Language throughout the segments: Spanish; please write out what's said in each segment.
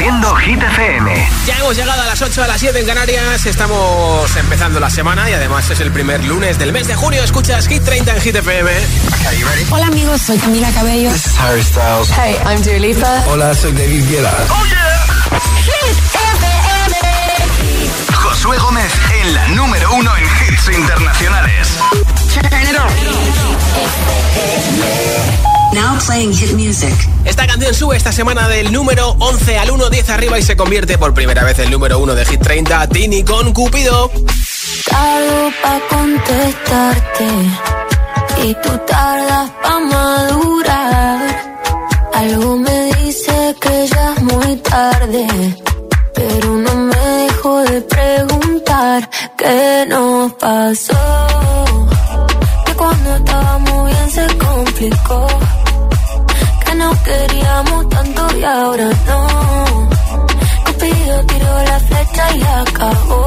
Haciendo Hit FM. Ya hemos llegado a las 8 a las 7 en Canarias. Estamos empezando la semana y además es el primer lunes del mes de junio. Escuchas Hit 30 en Hit FM. Hola amigos, soy Camila Cabello. This is Harry Styles. Hey, I'm Dua Lipa. Hola, soy David Guetta. Oh yeah. Hit FM. Josué Gómez en la número uno en hits internacionales. Now playing hit music. Esta canción sube esta semana del número 11 al 1, 10 arriba y se convierte por primera vez el número 1 de Hit 30, Tini con Cupido. Tardo pa' contestarte y tú tardas pa' madurar. Algo me dice que ya es muy tarde, pero no me dejo de preguntar qué nos pasó. Que cuando estábamos bien se complicó no queríamos tanto y ahora no. Cupido tiró la flecha y acabó.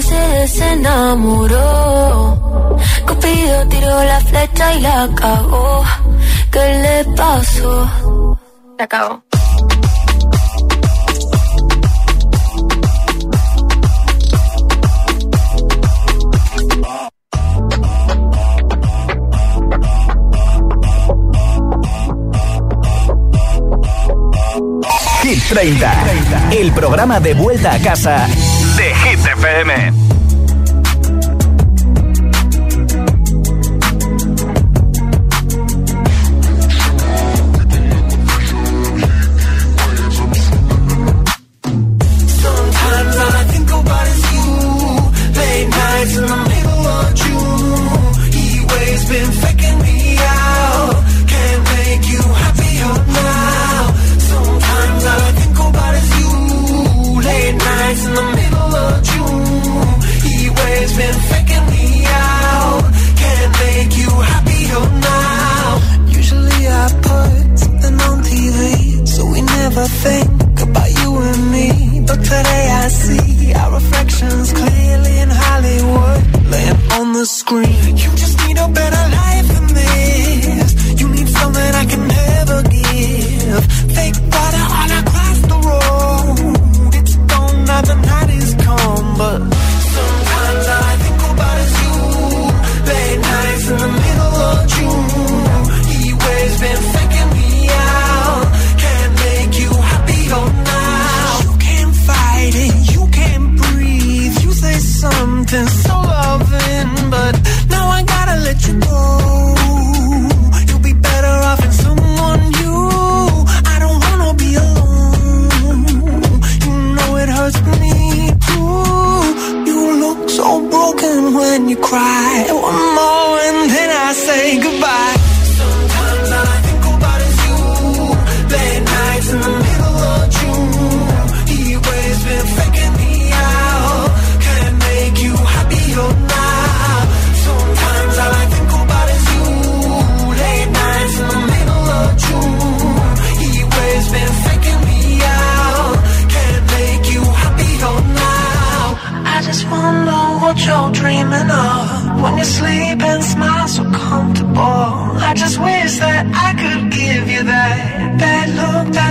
Se desenamoró. Cupido tiró la flecha y la acabó. ¿Qué le pasó? Se acabó. Hit 30, el programa de vuelta a casa de Hit FM.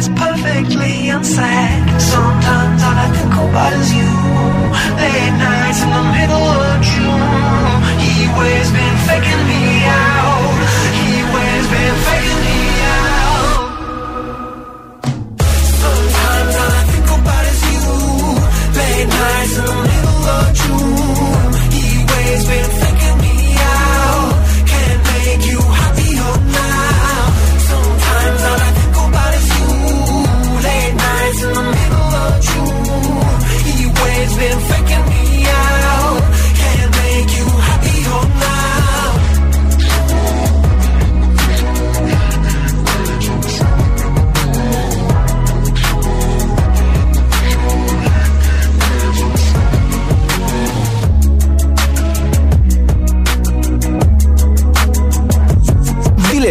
it's perfectly unsaid. Sometimes all I think about is you. Late nights in the middle of June. He always been faking me out. He always been faking me out. Sometimes all I think about is you. Late nights in the middle of June. He waves been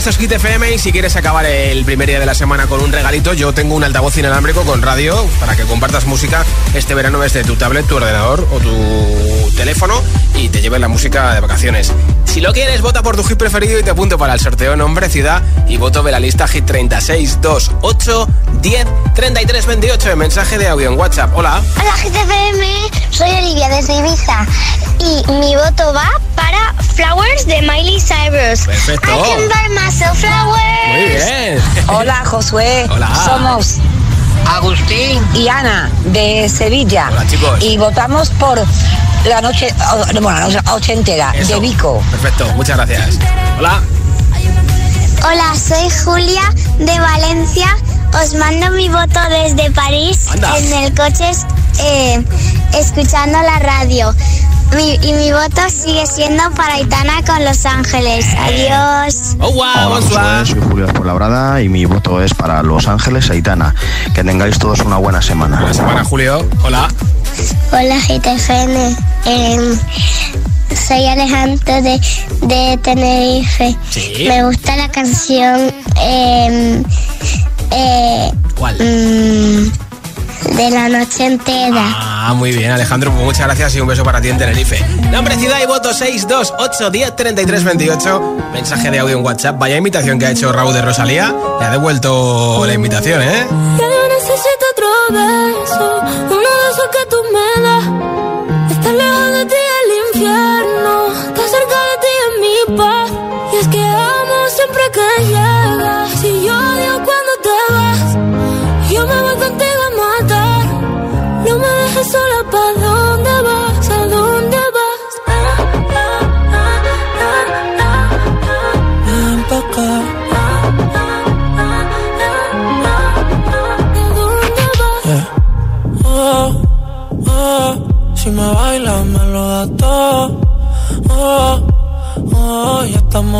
30, esto FM y si quieres acabar el primer día de la semana con un regalito, yo tengo un altavoz inalámbrico con radio para que compartas música este verano desde tu tablet, tu ordenador o tu teléfono y te lleves la música de vacaciones. Si lo quieres, vota por tu hit preferido y te apunto para el sorteo nombre, ciudad y voto de la lista Hit 36 2 8 10 33 28 de mensaje de audio en WhatsApp. Hola. Hola Hit FM, soy Olivia desde Ibiza y mi voto va Flowers de Miley Cyrus. Perfecto. I can buy myself flowers. Muy bien. Hola Josué. Hola. Somos Agustín y Ana de Sevilla. Hola, chicos. Y votamos por la noche, bueno, la noche ochentera Eso. de Vico. Perfecto, muchas gracias. Hola. Hola, soy Julia de Valencia. Os mando mi voto desde París Anda. en el coche eh, escuchando la radio. Mi- y mi voto sigue siendo para Aitana con Los Ángeles. Adiós. Oh, wow, Hola. Josué, soy Julio de Fuenlabrada y mi voto es para Los Ángeles Aitana. Que tengáis todos una buena semana. Buena semana, Julio. Hola. Hola GTFN, Em, soy Alejandro de, de Tenerife. Sí. Me gusta la canción em, eh, ¿Cuál? mm, de la noche entera. Ah, muy bien, Alejandro. Pues muchas gracias y un beso para ti en Tenerife. Nombre, ciudad y voto 628 10 33 28. Mensaje de audio en WhatsApp. Vaya invitación que ha hecho Raúl de Rosalía. Le ha devuelto la invitación, ¿eh? Ya yo necesito otro beso, uno de esos que tú me das.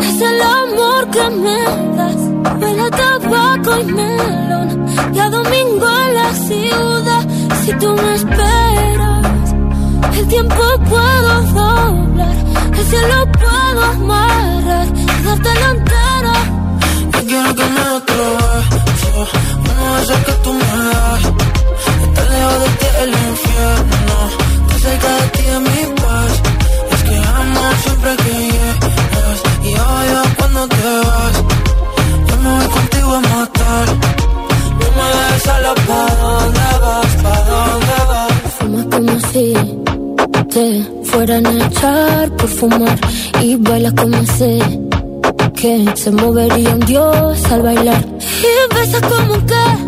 es el amor que me das. Huele a tabaco y melón. Y domingo en la ciudad. Si tú me esperas, el tiempo puedo doblar. El cielo puedo amarrar. Y dártelo entero. Yo quiero que me de esos que tú me das. Y bailas como sé que se movería un dios al bailar. Y besas como que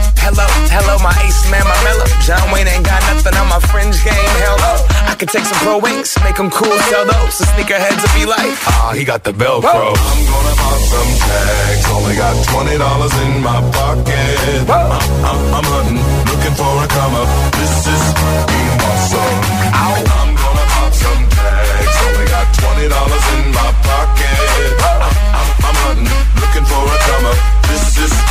Hello, hello, my ace man, my mellow. John Wayne ain't got nothing on my fringe game. Hell no. I could take some pro wings, make them cool, sell those. The sneakerheads will be like, ah, he got the Velcro. Whoa. I'm gonna pop some tags. Only got $20 in my pocket. I'm, I'm, I'm hunting, looking for a come up. This is being awesome. Ow. I'm gonna pop some tags. Only got $20 in my pocket. I'm, I'm, I'm hunting, looking for a come up. This is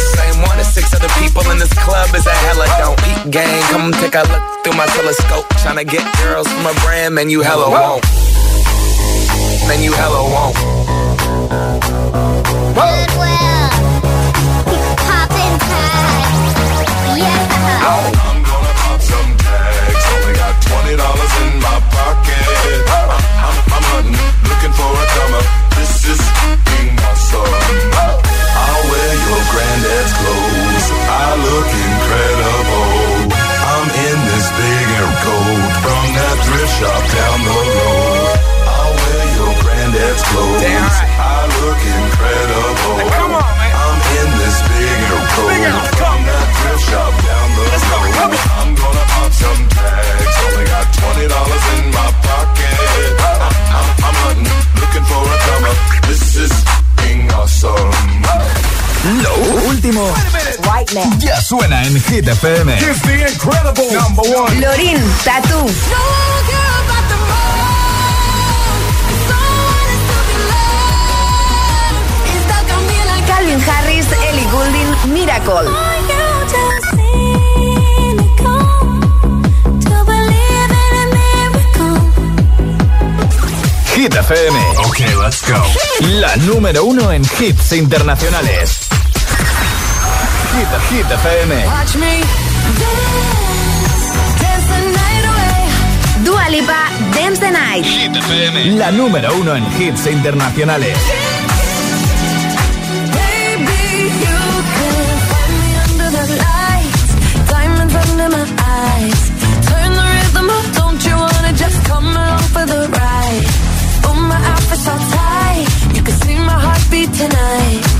the same one as six other people in this club is a hella don't. Peep gang, come take a look through my telescope. Tryna get girls from a brand, man, you hella won't. Man, you hella won't. Goodwill. Poppin' tags. Yeah. I'm gonna pop some tags. Only got $20 in my pocket. I'm, I'm, I'm hunting, looking for a come up. This is shop down the road. I'll wear your granddad's clothes. Damn right. I look incredible. Hey, come on, man. I'm in this big air coat Big air coat. from that thrift shop down the Let's go, road. come on. I'm gonna pop some tags. Only got twenty dollars in my pocket. I'm, I'm, I'm hunting, looking for a come up. This is being awesome. Lo último ya suena en Hit FM. It's the incredible number one. Lorin, Tatu. Calvin Harris, Ellie Goulding, Miracle. Hit FM. Okay, let's go. La número uno en hits internacionales. Hit, Hit FM. Watch me dance the night away. Dua Lipa, Dance the Night. Hit FM. La número uno en hits internacionales. Tonight.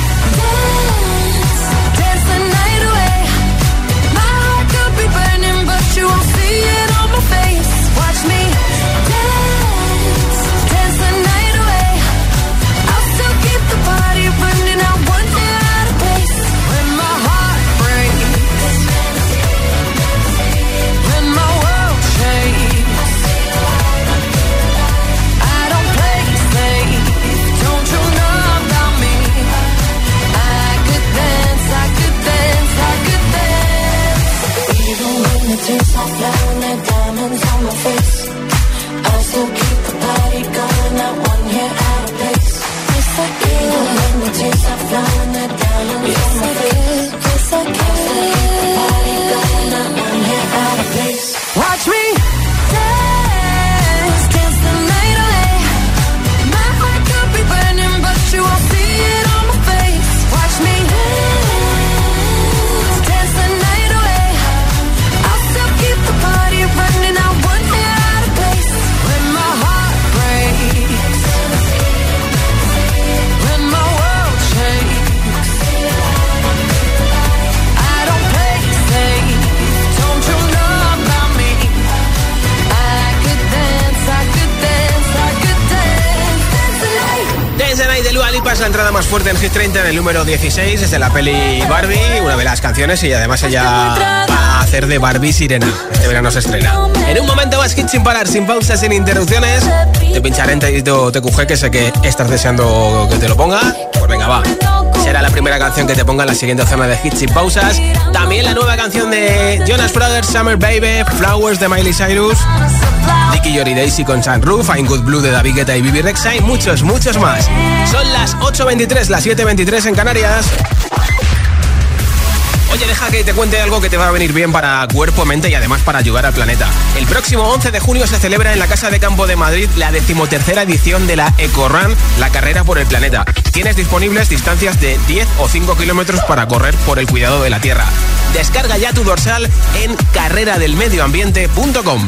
número 16 es de la peli Barbie, una de las canciones y además ella va a hacer de Barbie Sirena. Este verano se estrena. En un momento más hit sin parar, sin pausas, sin interrupciones. Te pincharé en TQG que sé que estás deseando que te lo ponga. Pues venga, va. Será la primera canción que te ponga en la siguiente zona de hits sin pausas. También la nueva canción de Jonas Brothers, Summer Baby, Flowers de Miley Cyrus. Nicky Yori Daisy con Sunroof, I'm Good Blue de David Guetta y Bibi Rexa y muchos, muchos más. Son las 8.23, las 7.23 en Canarias. Oye, deja que te cuente algo que te va a venir bien para cuerpo, mente y además para ayudar al planeta. El próximo 11 de junio se celebra en la Casa de Campo de Madrid la decimotercera edición de la EcoRun, la carrera por el planeta. Tienes disponibles distancias de 10 o 5 kilómetros para correr por el cuidado de la Tierra. Descarga ya tu dorsal en carreradelmedioambiente.com.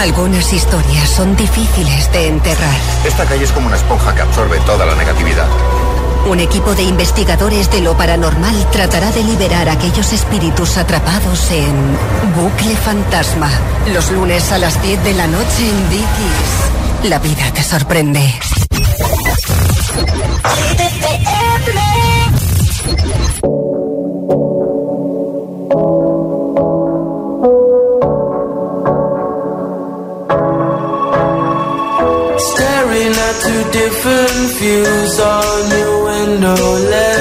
Algunas historias son difíciles de enterrar. Esta calle es como una esponja que absorbe toda la negatividad. Un equipo de investigadores de lo paranormal tratará de liberar a aquellos espíritus atrapados en Bucle Fantasma. Los lunes a las 10 de la noche en Dickies. La vida te sorprende. Different views on your window ledge.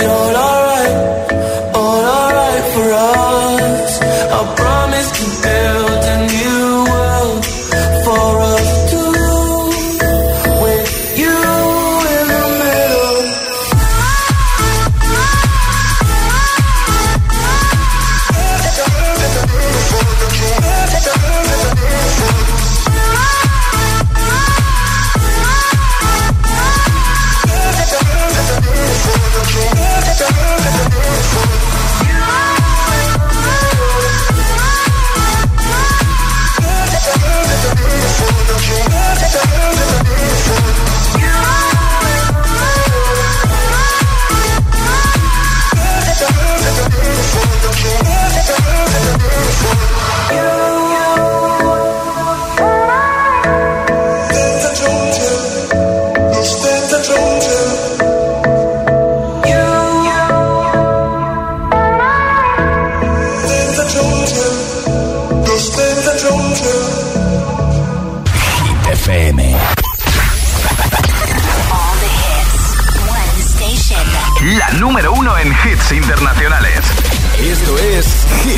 Make it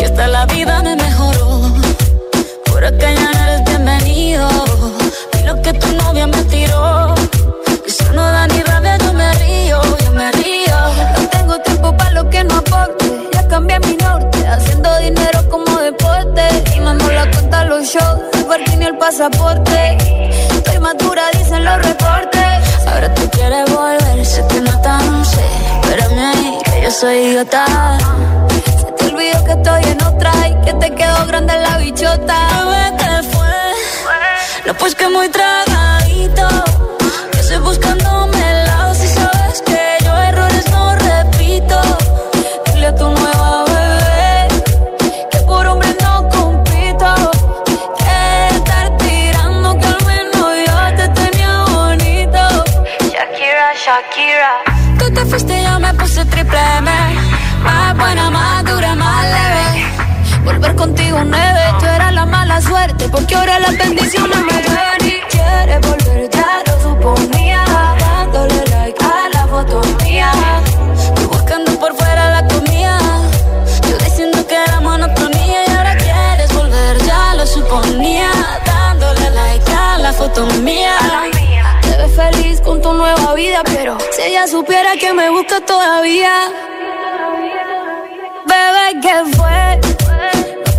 Que hasta la vida me mejoró. Por acá ya no eres bienvenido. Y lo que tu novia me tiró. Eso no da ni rabia, yo me río, yo me río. No tengo tiempo para lo que no aporte. Ya cambié mi norte, haciendo dinero como deporte. Y mando la cuenta los shows, el y el pasaporte. Estoy madura, dicen los reportes. Ahora tú quieres volver, se te nota, no sé. Espérame ahí, que yo soy idiota. Se te olvidó que estoy en otra y que te quedó grande la bichota. ¿qué fue? No, pues que muy tragadito. Que estoy buscándome Contigo nueve, tú eras la mala suerte. Porque ahora las bendiciones me ven y quieres volver, ya lo suponía. Dándole like a la foto mía. Tú buscando por fuera la comida. Yo diciendo que era monotonía y ahora quieres volver, ya lo suponía. Dándole like a la foto mía. Te ves feliz con tu nueva vida, pero si ella supiera que me busca todavía. Bebé, ¿qué fue?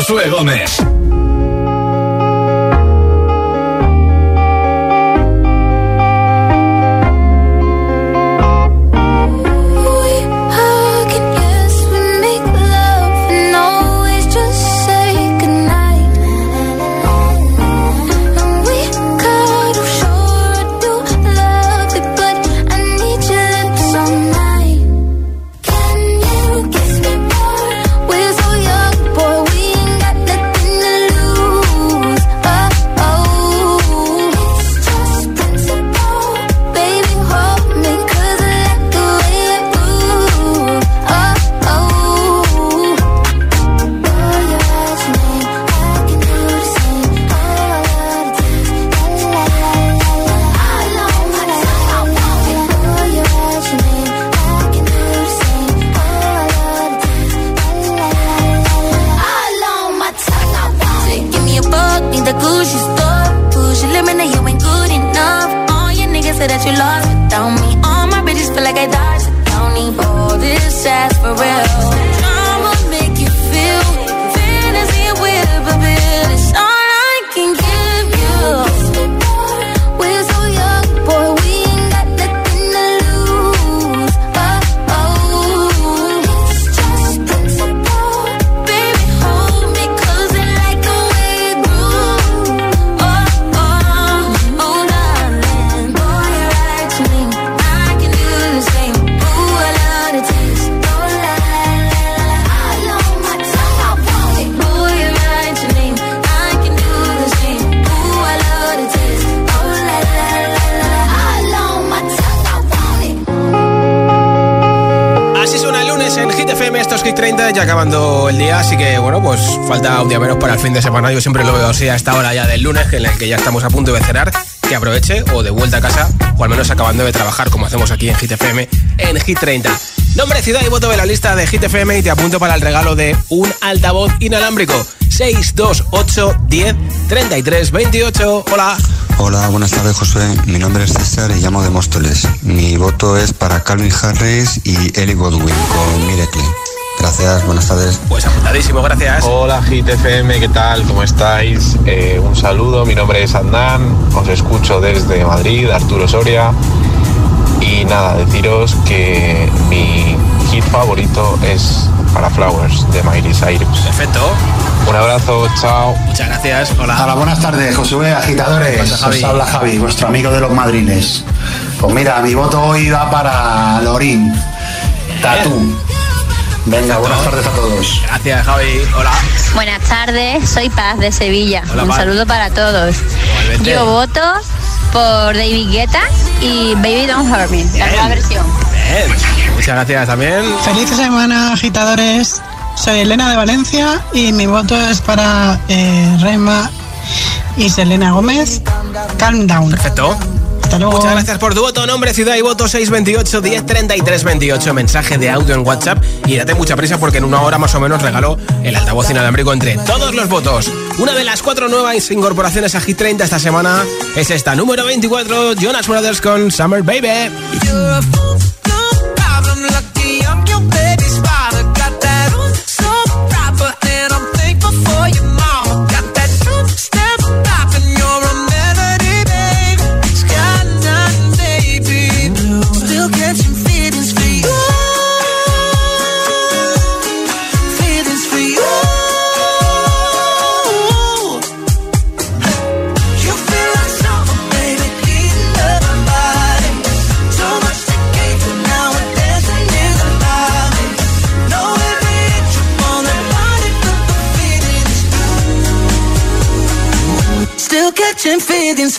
Josué. Fin de semana. Yo siempre lo veo así a esta hora ya del lunes, en el que ya estamos a punto de cenar, que aproveche o de vuelta a casa, o al menos acabando de trabajar, como hacemos aquí en Hit FM, en Hit 30. Nombre, ciudad y voto de la lista de Hit FM y te apunto para el regalo de un altavoz inalámbrico. 628 10 33 28. Hola. Hola, buenas tardes José. Mi nombre es César y llamo de Móstoles. Mi voto es para Calvin Harris y Ellie Godwin con Miracle. Gracias, buenas tardes. Pues apuntadísimo, gracias. Hola GTFM, ¿qué tal? ¿Cómo estáis? Eh, un saludo, mi nombre es Andán, os escucho desde Madrid, Arturo Soria. Y nada, deciros que mi hit favorito es para Flowers de Miley Cyrus. Perfecto. Un abrazo, chao. Muchas gracias. Hola. Hola, buenas tardes, Josué, agitadores. Os habla Javi, vuestro amigo de los madrines. Pues mira, mi voto hoy va para Lorín. Tatú. Venga, buenas tardes a todos. Gracias, Javi. Hola. Buenas tardes, soy Paz de Sevilla. Hola, Un Paz. saludo para todos. Igualmente. Yo voto por David Guetta y Baby Don't Hurt Me, la nueva versión. Bien. Muchas gracias también. Feliz semana, agitadores. Soy Elena de Valencia y mi voto es para eh, Rema y Selena Gómez. Calm down. Perfecto. Hasta luego. Muchas gracias por tu voto, nombre, ciudad y voto 628 10 33 28. Mensaje de audio en WhatsApp y date mucha prisa porque en una hora más o menos regalo el altavoz inalámbrico entre todos los votos. Una de las cuatro nuevas incorporaciones a Hit 30 esta semana es esta, número 24, Jonas Brothers con Summer Baby. buildings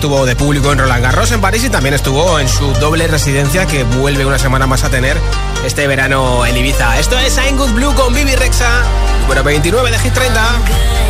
Estuvo de público en Roland Garros en París y también estuvo en su doble residencia que vuelve una semana más a tener este verano en Ibiza. Esto es I'm Good Blue con Bibi Rexa, número 29 de Hit 30.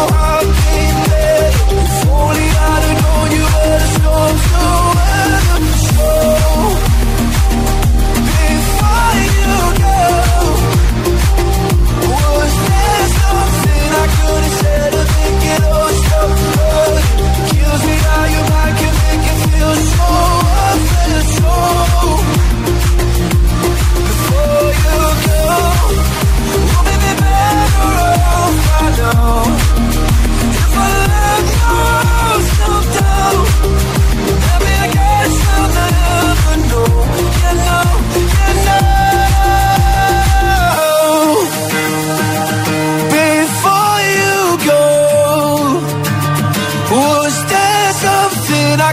Oh.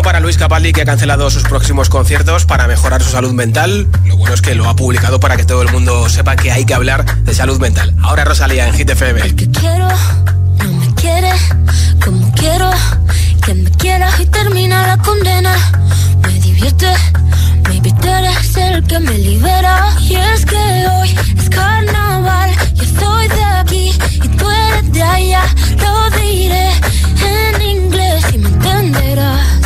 ánimo para Luis Capaldi, que ha cancelado sus próximos conciertos para mejorar su salud mental. Lo bueno es que lo ha publicado para que todo el mundo sepa que hay que hablar de salud mental. Ahora Rosalía en Hit FM. El que quiero, no me quiere, como quiero, que me quiera y termina la condena. Me divierte, maybe tú eres el que me libera. Y es que hoy es carnaval, yo soy de aquí y tú eres de allá. Lo diré en inglés y me entenderás.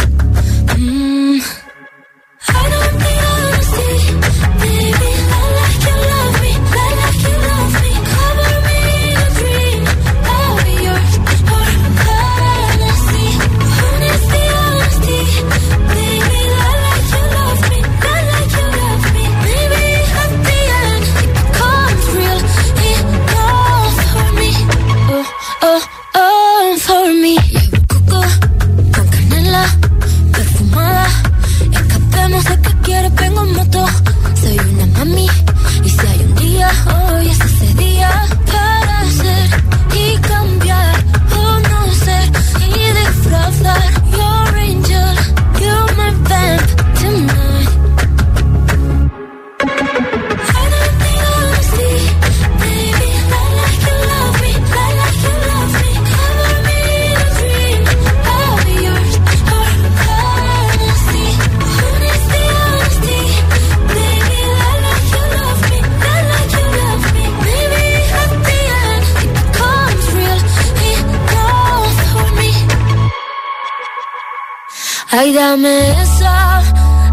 Ay, dame esa,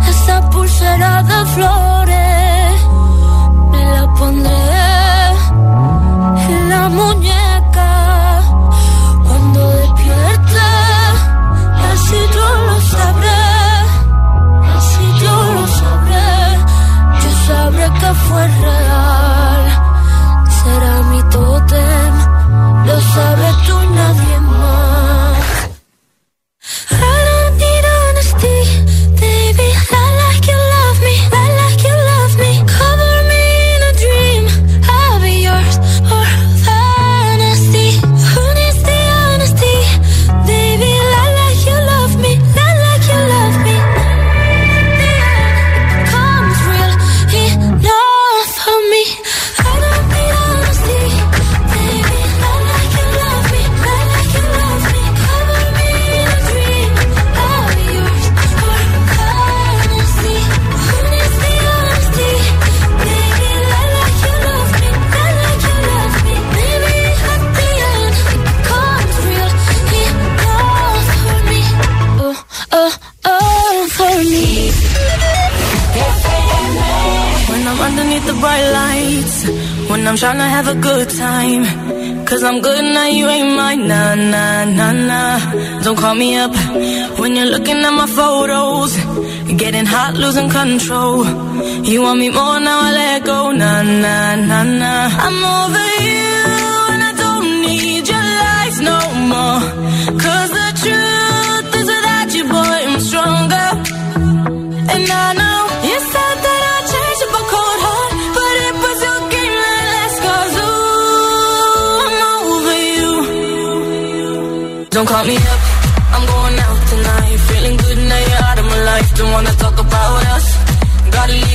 esa pulsera de flores. Have a good time. Cause I'm good now, you ain't mine, nah, nah, nah, nah. Don't call me up when you're looking at my photos. Getting hot, losing control. You want me more, now I let go, nah, nah, nah, nah. I'm over you, and I don't need your lies no more. Cause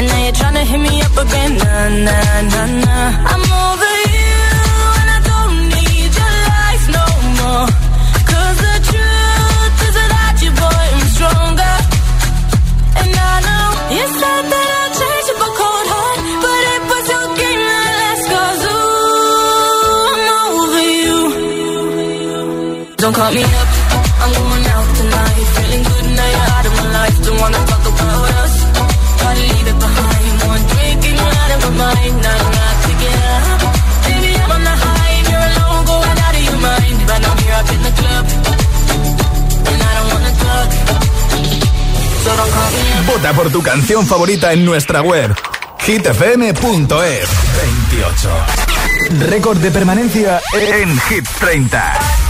And now you're trying to hit me up again. Nah, nah, nah, nah. I'm over you, and I don't need your lies no more. Cause the truth is without you, boy, I'm stronger. And I know you said that Vota por tu canción favorita en nuestra web hitfm.es 28. Récord de permanencia en Hit 30.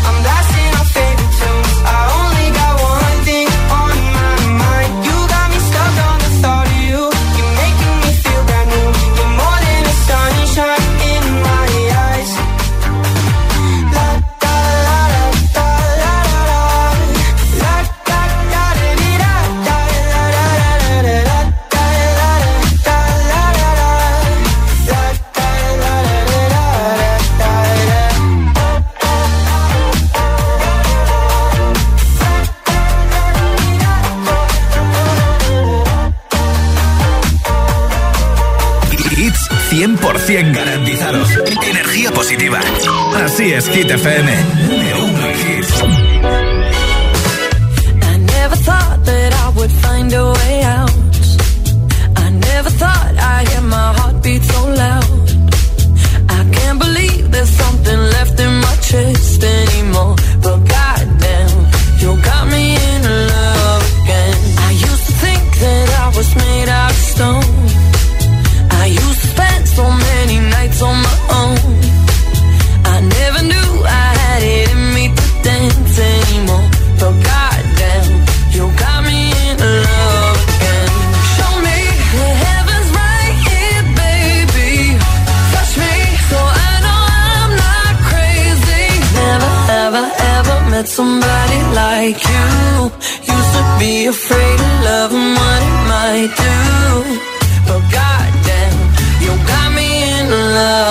100 garantizados. Energía positiva. Así es, Hit FM. Número uno en. I never thought that I would find a way. afraid of love and what it might do. But goddamn, you got me in love.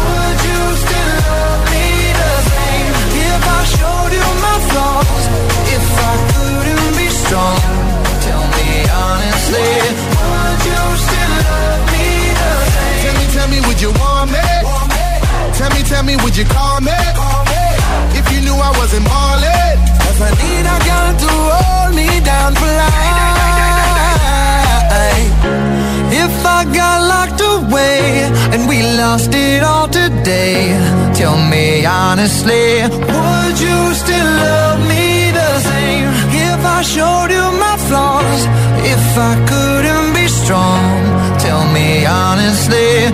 strong, tell me honestly, would you still love me the same? Tell me, tell me, would you want me? Tell me, tell me, would you call me? If you knew I wasn't ballin'. If I need a girl to hold me down for life. If I got locked away and we lost it all today, tell me honestly, would you still love me the same? I showed you my flaws, if I couldn't be strong, tell me honestly,